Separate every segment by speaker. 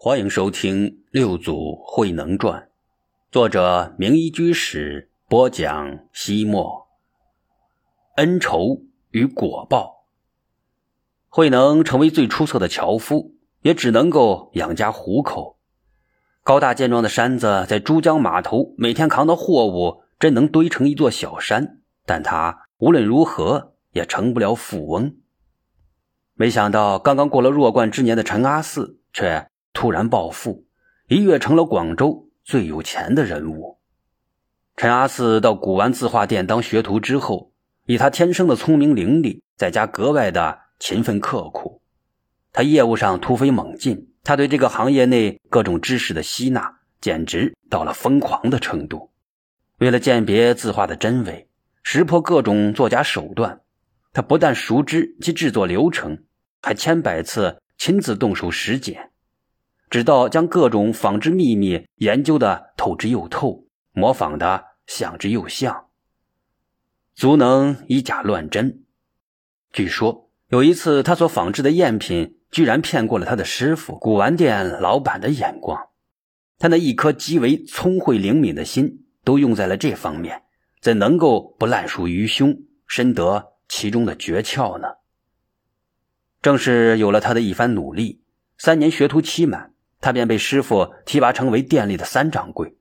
Speaker 1: 欢迎收听《六祖慧能传》，作者明一居士播讲。西莫，恩仇与果报。慧能成为最出色的樵夫，也只能够养家糊口。高大健壮的山子在珠江码头每天扛的货物，真能堆成一座小山。但他无论如何也成不了富翁。没想到，刚刚过了弱冠之年的陈阿四却。突然暴富，一跃成了广州最有钱的人物。陈阿四到古玩字画店当学徒之后，以他天生的聪明伶俐，在家格外的勤奋刻苦。他业务上突飞猛进，他对这个行业内各种知识的吸纳，简直到了疯狂的程度。为了鉴别字画的真伪，识破各种作假手段，他不但熟知其制作流程，还千百次亲自动手实践。直到将各种纺织秘密研究的透之又透，模仿的像之又像，足能以假乱真。据说有一次，他所仿制的赝品居然骗过了他的师傅古玩店老板的眼光。他那一颗极为聪慧灵敏的心都用在了这方面，怎能够不烂熟于胸，深得其中的诀窍呢？正是有了他的一番努力，三年学徒期满。他便被师傅提拔成为店里的三掌柜，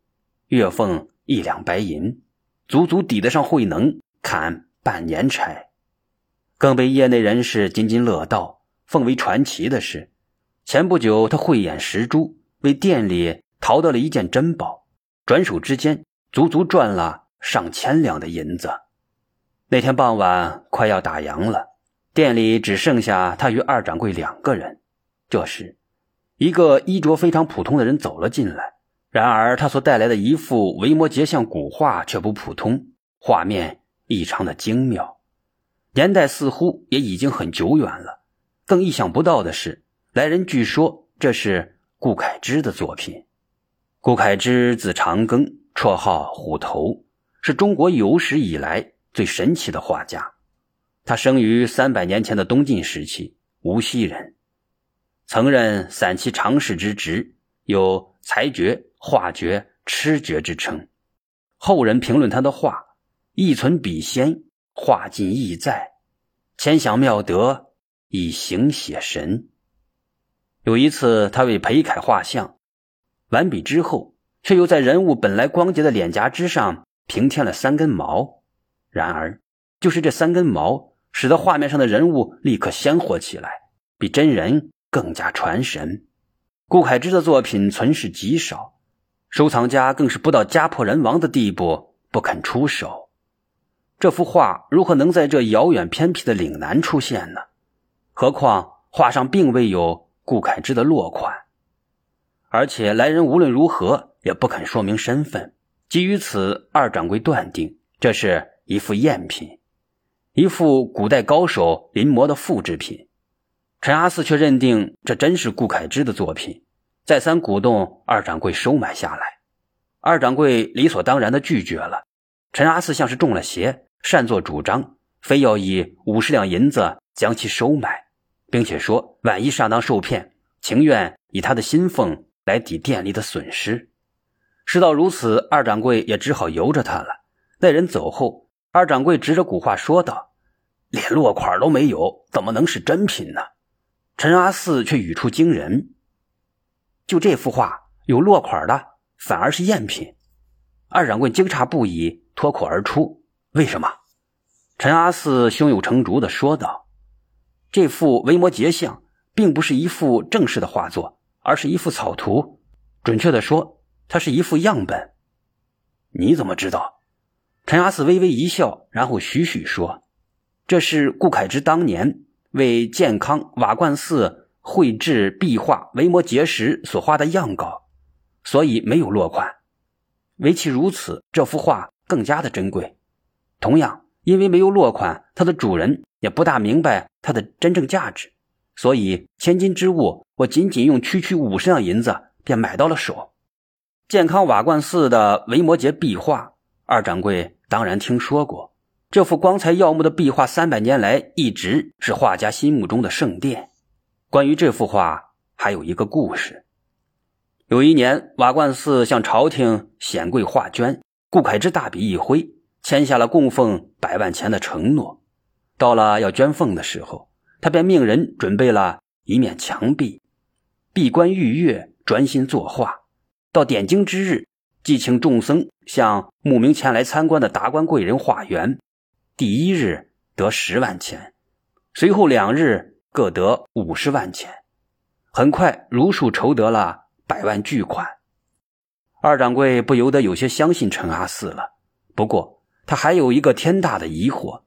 Speaker 1: 月俸一两白银，足足抵得上慧能砍半年柴。更被业内人士津津乐道、奉为传奇的是，前不久他慧眼识珠，为店里淘到了一件珍宝，转手之间足足赚了上千两的银子。那天傍晚快要打烊了，店里只剩下他与二掌柜两个人。这时。一个衣着非常普通的人走了进来，然而他所带来的一幅维摩诘像古画却不普通，画面异常的精妙，年代似乎也已经很久远了。更意想不到的是，来人据说这是顾恺之的作品。顾恺之字长庚，绰号虎头，是中国有史以来最神奇的画家。他生于三百年前的东晋时期，无锡人。曾任散骑常侍之职，有才绝、画绝、痴绝之称。后人评论他的画：意存笔仙，画尽意在，千想妙德，以形写神。有一次，他为裴楷画像，完笔之后，却又在人物本来光洁的脸颊之上平添了三根毛。然而，就是这三根毛，使得画面上的人物立刻鲜活起来，比真人。更加传神。顾恺之的作品存世极少，收藏家更是不到家破人亡的地步不肯出手。这幅画如何能在这遥远偏僻的岭南出现呢？何况画上并未有顾恺之的落款，而且来人无论如何也不肯说明身份。基于此，二掌柜断定这是一幅赝品，一幅古代高手临摹的复制品。陈阿四却认定这真是顾恺之的作品，再三鼓动二掌柜收买下来。二掌柜理所当然的拒绝了。陈阿四像是中了邪，擅作主张，非要以五十两银子将其收买，并且说万一上当受骗，情愿以他的薪俸来抵店里的损失。事到如此，二掌柜也只好由着他了。那人走后，二掌柜指着古画说道：“连落款都没有，怎么能是真品呢？”陈阿四却语出惊人，就这幅画有落款的，反而是赝品。二掌柜惊诧不已，脱口而出：“为什么？”陈阿四胸有成竹的说道：“这幅维摩诘像并不是一幅正式的画作，而是一幅草图。准确的说，它是一幅样本。”你怎么知道？陈阿四微微一笑，然后徐徐说：“这是顾恺之当年。”为健康瓦罐寺绘制壁画维摩诘时所画的样稿，所以没有落款。唯其如此，这幅画更加的珍贵。同样，因为没有落款，它的主人也不大明白它的真正价值，所以千金之物，我仅仅用区区五十两银子便买到了手。健康瓦罐寺的维摩诘壁画，二掌柜当然听说过。这幅光彩耀目的壁画，三百年来一直是画家心目中的圣殿。关于这幅画，还有一个故事：有一年，瓦罐寺向朝廷显贵画捐，顾恺之大笔一挥，签下了供奉百万钱的承诺。到了要捐奉的时候，他便命人准备了一面墙壁，闭关御月，专心作画。到点睛之日，即请众僧向慕名前来参观的达官贵人化缘。第一日得十万钱，随后两日各得五十万钱，很快如数筹得了。百万巨款，二掌柜不由得有些相信陈阿四了。不过他还有一个天大的疑惑：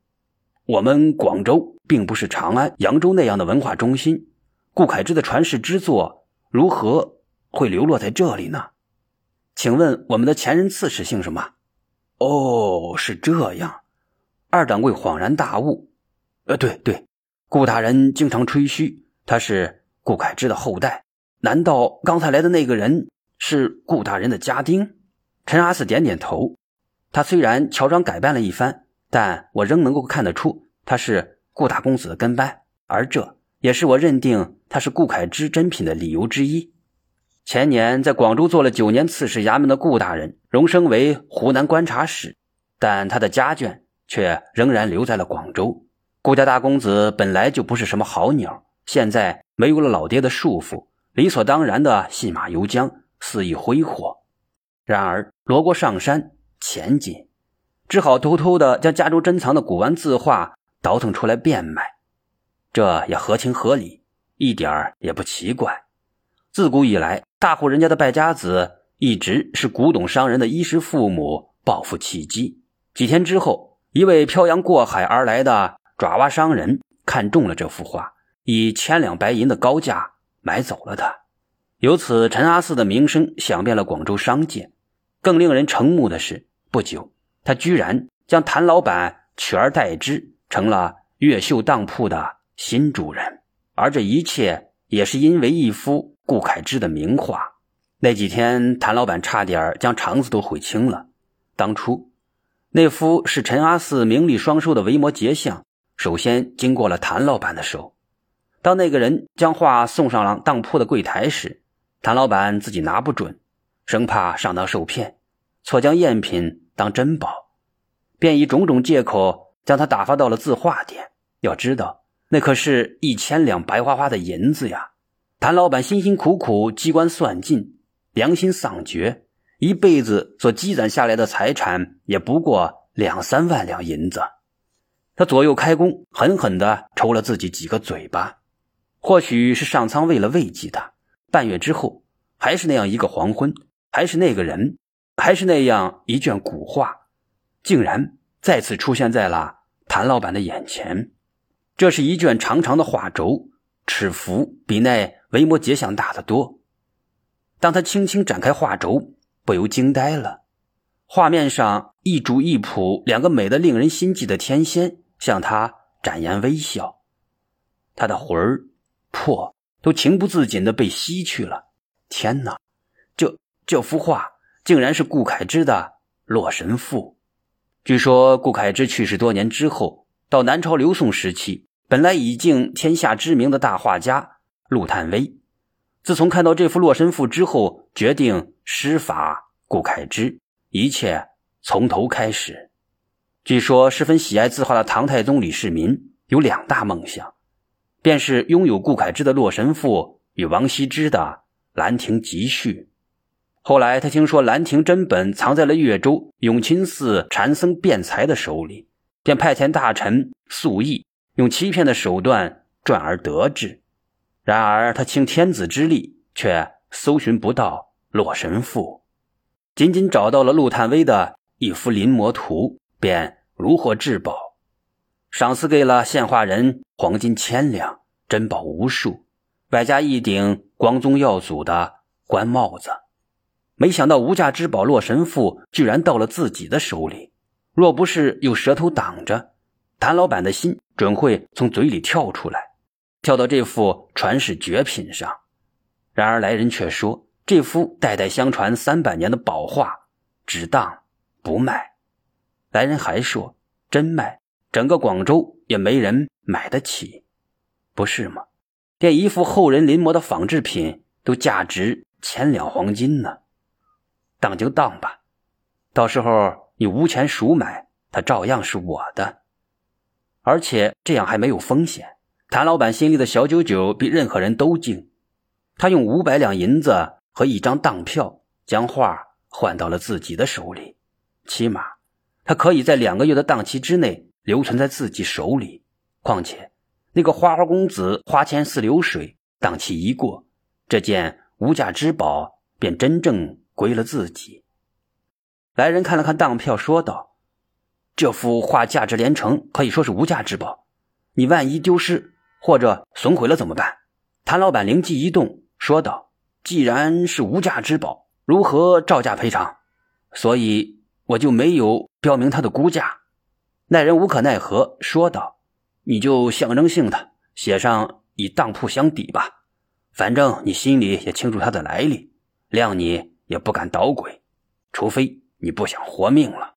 Speaker 1: 我们广州并不是长安、扬州那样的文化中心，顾恺之的传世之作如何会流落在这里呢？请问我们的前人刺史姓什么？哦，是这样。二掌柜恍然大悟：呃，对对，顾大人经常吹嘘他是顾恺之的后代。难道刚才来的那个人是顾大人的家丁？陈阿四点点头。他虽然乔装改扮了一番，但我仍能够看得出他是顾大公子的跟班，而这也是我认定他是顾恺之真品的理由之一。前年在广州做了九年刺史衙门的顾大人，荣升为湖南观察使，但他的家眷却仍然留在了广州。顾家大公子本来就不是什么好鸟，现在没有了老爹的束缚。理所当然的信马由缰，肆意挥霍。然而罗锅上山，钱紧，只好偷偷的将家中珍藏的古玩字画倒腾出来变卖。这也合情合理，一点儿也不奇怪。自古以来，大户人家的败家子一直是古董商人的衣食父母、暴富契机。几天之后，一位漂洋过海而来的爪哇商人看中了这幅画，以千两白银的高价。买走了它，由此陈阿四的名声响遍了广州商界。更令人瞠目的是，不久他居然将谭老板取而代之，成了越秀当铺的新主人。而这一切也是因为一幅顾恺之的名画。那几天，谭老板差点将肠子都悔青了。当初那幅是陈阿四名利双收的维摩诘像，首先经过了谭老板的手。当那个人将画送上了当铺的柜台时，谭老板自己拿不准，生怕上当受骗，错将赝品当珍宝，便以种种借口将他打发到了字画店。要知道，那可是一千两白花花的银子呀！谭老板辛辛苦苦机关算尽，良心丧绝，一辈子所积攒下来的财产也不过两三万两银子。他左右开弓，狠狠地抽了自己几个嘴巴。或许是上苍为了慰藉他，半月之后，还是那样一个黄昏，还是那个人，还是那样一卷古画，竟然再次出现在了谭老板的眼前。这是一卷长长的画轴，尺幅比那维摩诘像大得多。当他轻轻展开画轴，不由惊呆了。画面上一主一仆两个美得令人心悸的天仙向他展颜微笑，他的魂儿。魄都情不自禁的被吸去了。天哪，这这幅画竟然是顾恺之的《洛神赋》。据说顾恺之去世多年之后，到南朝刘宋时期，本来已经天下知名的大画家陆探微，自从看到这幅《洛神赋》之后，决定施法顾恺之，一切从头开始。据说十分喜爱字画的唐太宗李世民有两大梦想。便是拥有顾恺之的《洛神赋》与王羲之的《兰亭集序》。后来他听说《兰亭》真本藏在了越州永清寺禅僧辩才的手里，便派遣大臣素义用欺骗的手段赚而得之。然而他倾天子之力，却搜寻不到《洛神赋》，仅仅找到了陆探微的一幅临摹图，便如获至宝。赏赐给了献画人黄金千两，珍宝无数，外加一顶光宗耀祖的官帽子。没想到无价之宝《洛神赋》居然到了自己的手里，若不是有舌头挡着，谭老板的心准会从嘴里跳出来，跳到这幅传世绝品上。然而来人却说，这幅代代相传三百年的宝画，只当不卖。来人还说，真卖。整个广州也没人买得起，不是吗？连一幅后人临摹的仿制品都价值千两黄金呢。当就当吧，到时候你无钱赎买，它照样是我的。而且这样还没有风险。谭老板心里的小九九比任何人都精，他用五百两银子和一张当票将画换到了自己的手里，起码他可以在两个月的档期之内留存在自己手里。况且那个花花公子花钱似流水，档期一过，这件无价之宝便真正归了自己。来人看了看当票，说道：“这幅画价值连城，可以说是无价之宝。你万一丢失……”或者损毁了怎么办？谭老板灵机一动，说道：“既然是无价之宝，如何照价赔偿？所以我就没有标明它的估价。”那人无可奈何，说道：“你就象征性的写上以当铺相抵吧，反正你心里也清楚它的来历，谅你也不敢捣鬼，除非你不想活命了。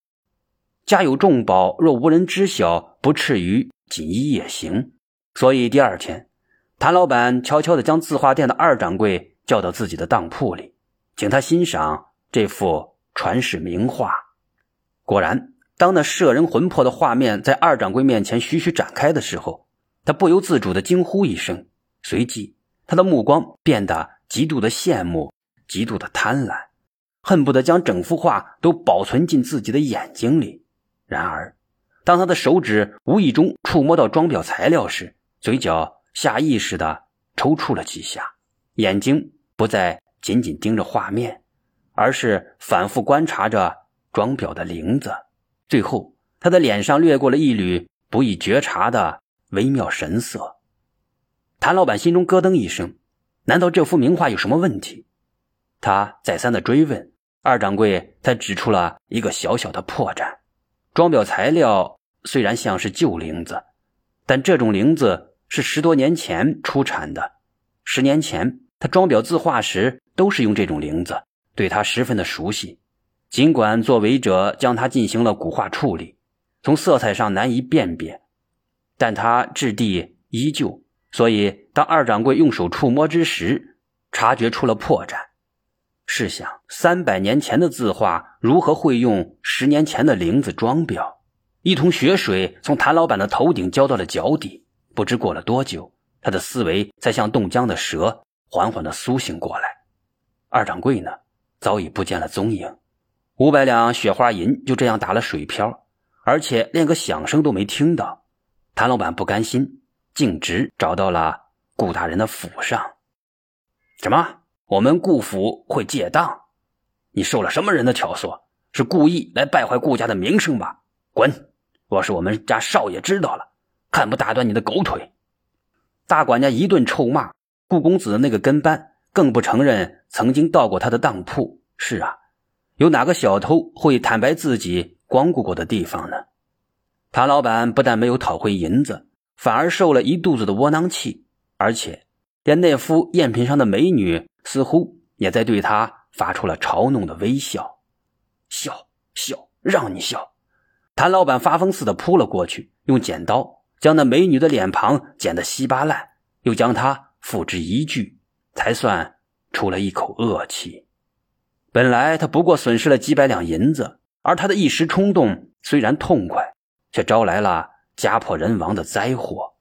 Speaker 1: 家有重宝，若无人知晓，不至于锦衣夜行。”所以第二天，谭老板悄悄地将字画店的二掌柜叫到自己的当铺里，请他欣赏这幅传世名画。果然，当那摄人魂魄的画面在二掌柜面前徐徐展开的时候，他不由自主地惊呼一声，随即他的目光变得极度的羡慕，极度的贪婪，恨不得将整幅画都保存进自己的眼睛里。然而，当他的手指无意中触摸到装裱材料时，嘴角下意识的抽搐了几下，眼睛不再紧紧盯着画面，而是反复观察着装裱的铃子。最后，他的脸上掠过了一缕不易觉察的微妙神色。谭老板心中咯噔一声：难道这幅名画有什么问题？他再三的追问，二掌柜才指出了一个小小的破绽：装裱材料虽然像是旧铃子，但这种铃子。是十多年前出产的。十年前，他装裱字画时都是用这种铃子，对他十分的熟悉。尽管作为者将它进行了古画处理，从色彩上难以辨别，但它质地依旧。所以，当二掌柜用手触摸之时，察觉出了破绽。试想，三百年前的字画如何会用十年前的铃子装裱？一桶血水从谭老板的头顶浇到了脚底。不知过了多久，他的思维才像冻僵的蛇，缓缓的苏醒过来。二掌柜呢，早已不见了踪影。五百两雪花银就这样打了水漂，而且连个响声都没听到。谭老板不甘心，径直找到了顾大人的府上。什么？我们顾府会借当？你受了什么人的挑唆？是故意来败坏顾家的名声吧？滚！若是我们家少爷知道了。看不打断你的狗腿！大管家一顿臭骂，顾公子的那个跟班更不承认曾经到过他的当铺。是啊，有哪个小偷会坦白自己光顾过的地方呢？谭老板不但没有讨回银子，反而受了一肚子的窝囊气，而且连那副赝品上的美女似乎也在对他发出了嘲弄的微笑。笑笑，让你笑！谭老板发疯似的扑了过去，用剪刀。将那美女的脸庞剪得稀巴烂，又将她付之一炬，才算出了一口恶气。本来他不过损失了几百两银子，而他的一时冲动虽然痛快，却招来了家破人亡的灾祸。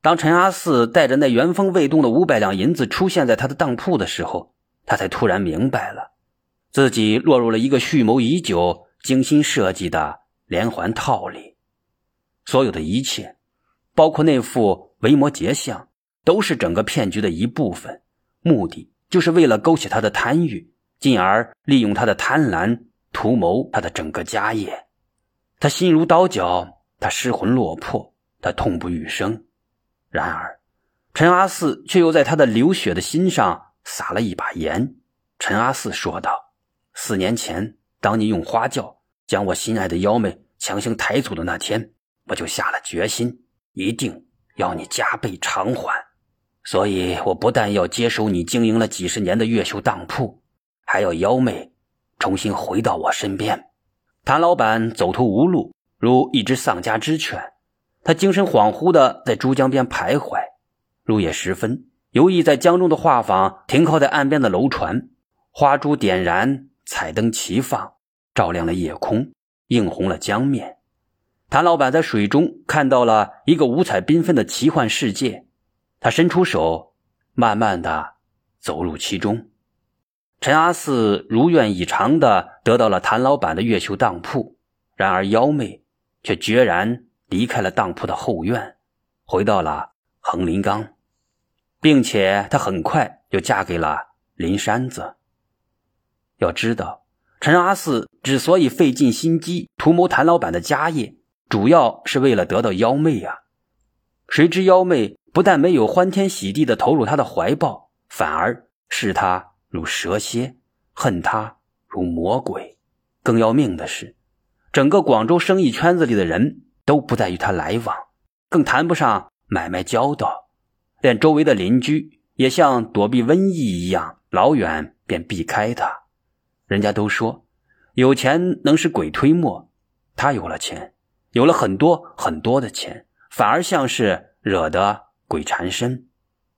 Speaker 1: 当陈阿四带着那原封未动的五百两银子出现在他的当铺的时候，他才突然明白了，自己落入了一个蓄谋已久、精心设计的连环套里，所有的一切。包括那副维摩诘像，都是整个骗局的一部分，目的就是为了勾起他的贪欲，进而利用他的贪婪图谋他的整个家业。他心如刀绞，他失魂落魄，他痛不欲生。然而，陈阿四却又在他的流血的心上撒了一把盐。陈阿四说道：“四年前，当你用花轿将我心爱的幺妹强行抬走的那天，我就下了决心。”一定要你加倍偿还，所以我不但要接手你经营了几十年的越秀当铺，还要幺妹重新回到我身边。谭老板走投无路，如一只丧家之犬，他精神恍惚的在珠江边徘徊。入夜时分，游弋在江中的画舫停靠在岸边的楼船，花烛点燃，彩灯齐放，照亮了夜空，映红了江面。谭老板在水中看到了一个五彩缤纷的奇幻世界，他伸出手，慢慢的走入其中。陈阿四如愿以偿的得到了谭老板的越秀当铺，然而幺妹却决然离开了当铺的后院，回到了横林岗，并且她很快就嫁给了林山子。要知道，陈阿四之所以费尽心机图谋谭老板的家业，主要是为了得到幺妹呀。谁知幺妹不但没有欢天喜地的投入他的怀抱，反而视他。如蛇蝎，恨他如魔鬼。更要命的是，整个广州生意圈子里的人都不再与他来往，更谈不上买卖交道。连周围的邻居也像躲避瘟疫一样，老远便避开他。人家都说，有钱能使鬼推磨。他有了钱，有了很多很多的钱，反而像是惹得鬼缠身。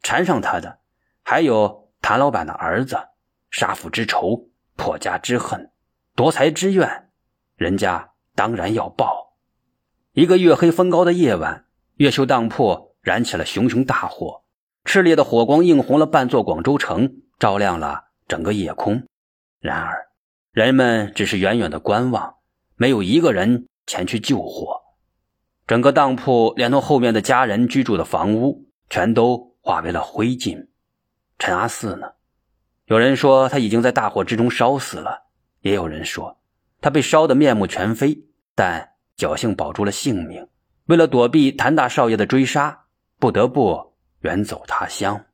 Speaker 1: 缠上他的，还有。谭老板的儿子，杀父之仇，破家之恨，夺财之怨，人家当然要报。一个月黑风高的夜晚，越秀当铺燃起了熊熊大火，炽烈的火光映红了半座广州城，照亮了整个夜空。然而，人们只是远远的观望，没有一个人前去救火。整个当铺连同后面的家人居住的房屋，全都化为了灰烬。陈阿四呢？有人说他已经在大火之中烧死了，也有人说他被烧得面目全非，但侥幸保住了性命。为了躲避谭大少爷的追杀，不得不远走他乡。